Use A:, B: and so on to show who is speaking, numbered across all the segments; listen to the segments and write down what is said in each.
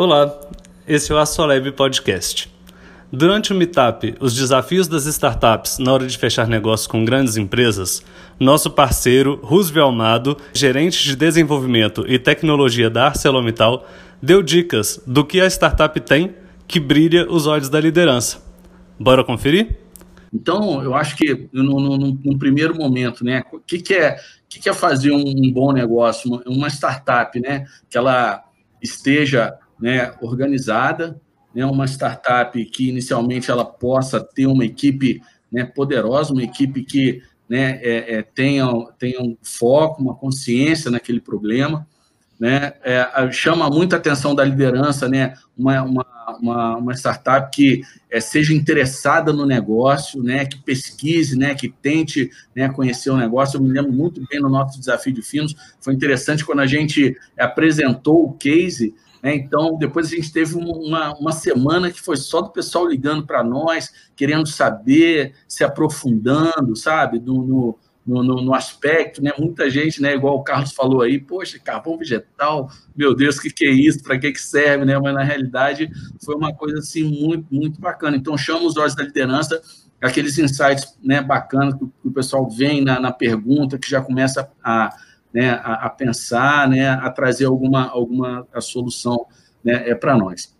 A: Olá, esse é o Assoleb Podcast. Durante o Meetup, os desafios das startups na hora de fechar negócios com grandes empresas, nosso parceiro Roosevelt Almado, gerente de desenvolvimento e tecnologia da ArcelorMittal, deu dicas do que a startup tem que brilha os olhos da liderança. Bora conferir?
B: Então, eu acho que no, primeiro momento, né, o que, que é que, que é fazer um, um bom negócio, uma, uma startup, né, que ela esteja né, organizada, né, uma startup que inicialmente ela possa ter uma equipe né, poderosa, uma equipe que né, é, é, tenha, tenha um foco, uma consciência naquele problema, né, é, chama muita atenção da liderança, né, uma, uma, uma, uma startup que é, seja interessada no negócio, né, que pesquise, né, que tente né, conhecer o negócio. Eu me lembro muito bem no nosso desafio de Finos, foi interessante quando a gente apresentou o case, né? Então, depois a gente teve uma, uma semana que foi só do pessoal ligando para nós, querendo saber, se aprofundando, sabe, no, no, no, aspecto, né? Muita gente, né? Igual o Carlos falou aí, poxa, carvão vegetal, meu Deus, o que, que é isso? Para que, que serve, né? Mas na realidade foi uma coisa assim muito, muito bacana. Então, chama os olhos da liderança, aqueles insights né, bacanas que, que o pessoal vem na, na pergunta, que já começa a né, a, a, pensar, né, a trazer alguma, alguma a solução né, é para nós.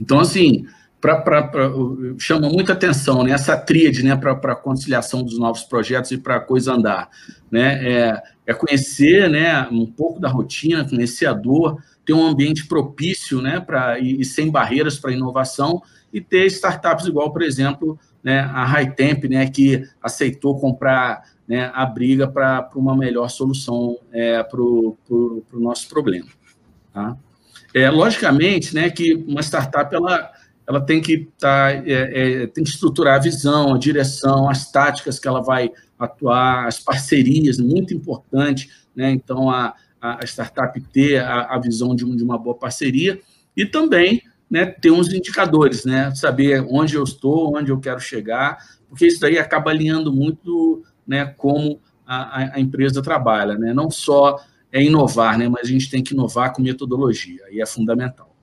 B: Então, assim, pra, pra, pra, chama muita atenção né, essa tríade né, para a conciliação dos novos projetos e para a coisa andar. Né, é, é conhecer né, um pouco da rotina, conhecer a dor, ter um ambiente propício né, pra, e, e sem barreiras para inovação e ter startups igual, por exemplo, né, a High Temp, né, que aceitou comprar né, a briga para uma melhor solução é, para o pro, pro nosso problema. Tá? É, logicamente, né, que uma startup ela, ela tem que tá, é, é, tem que estruturar a visão, a direção, as táticas que ela vai atuar, as parcerias, muito importante. Né? Então, a, a startup ter a, a visão de, um, de uma boa parceria e também né, ter uns indicadores, né, saber onde eu estou, onde eu quero chegar, porque isso daí acaba alinhando muito né, como a, a empresa trabalha. Né? Não só é inovar, né, mas a gente tem que inovar com metodologia, e é fundamental.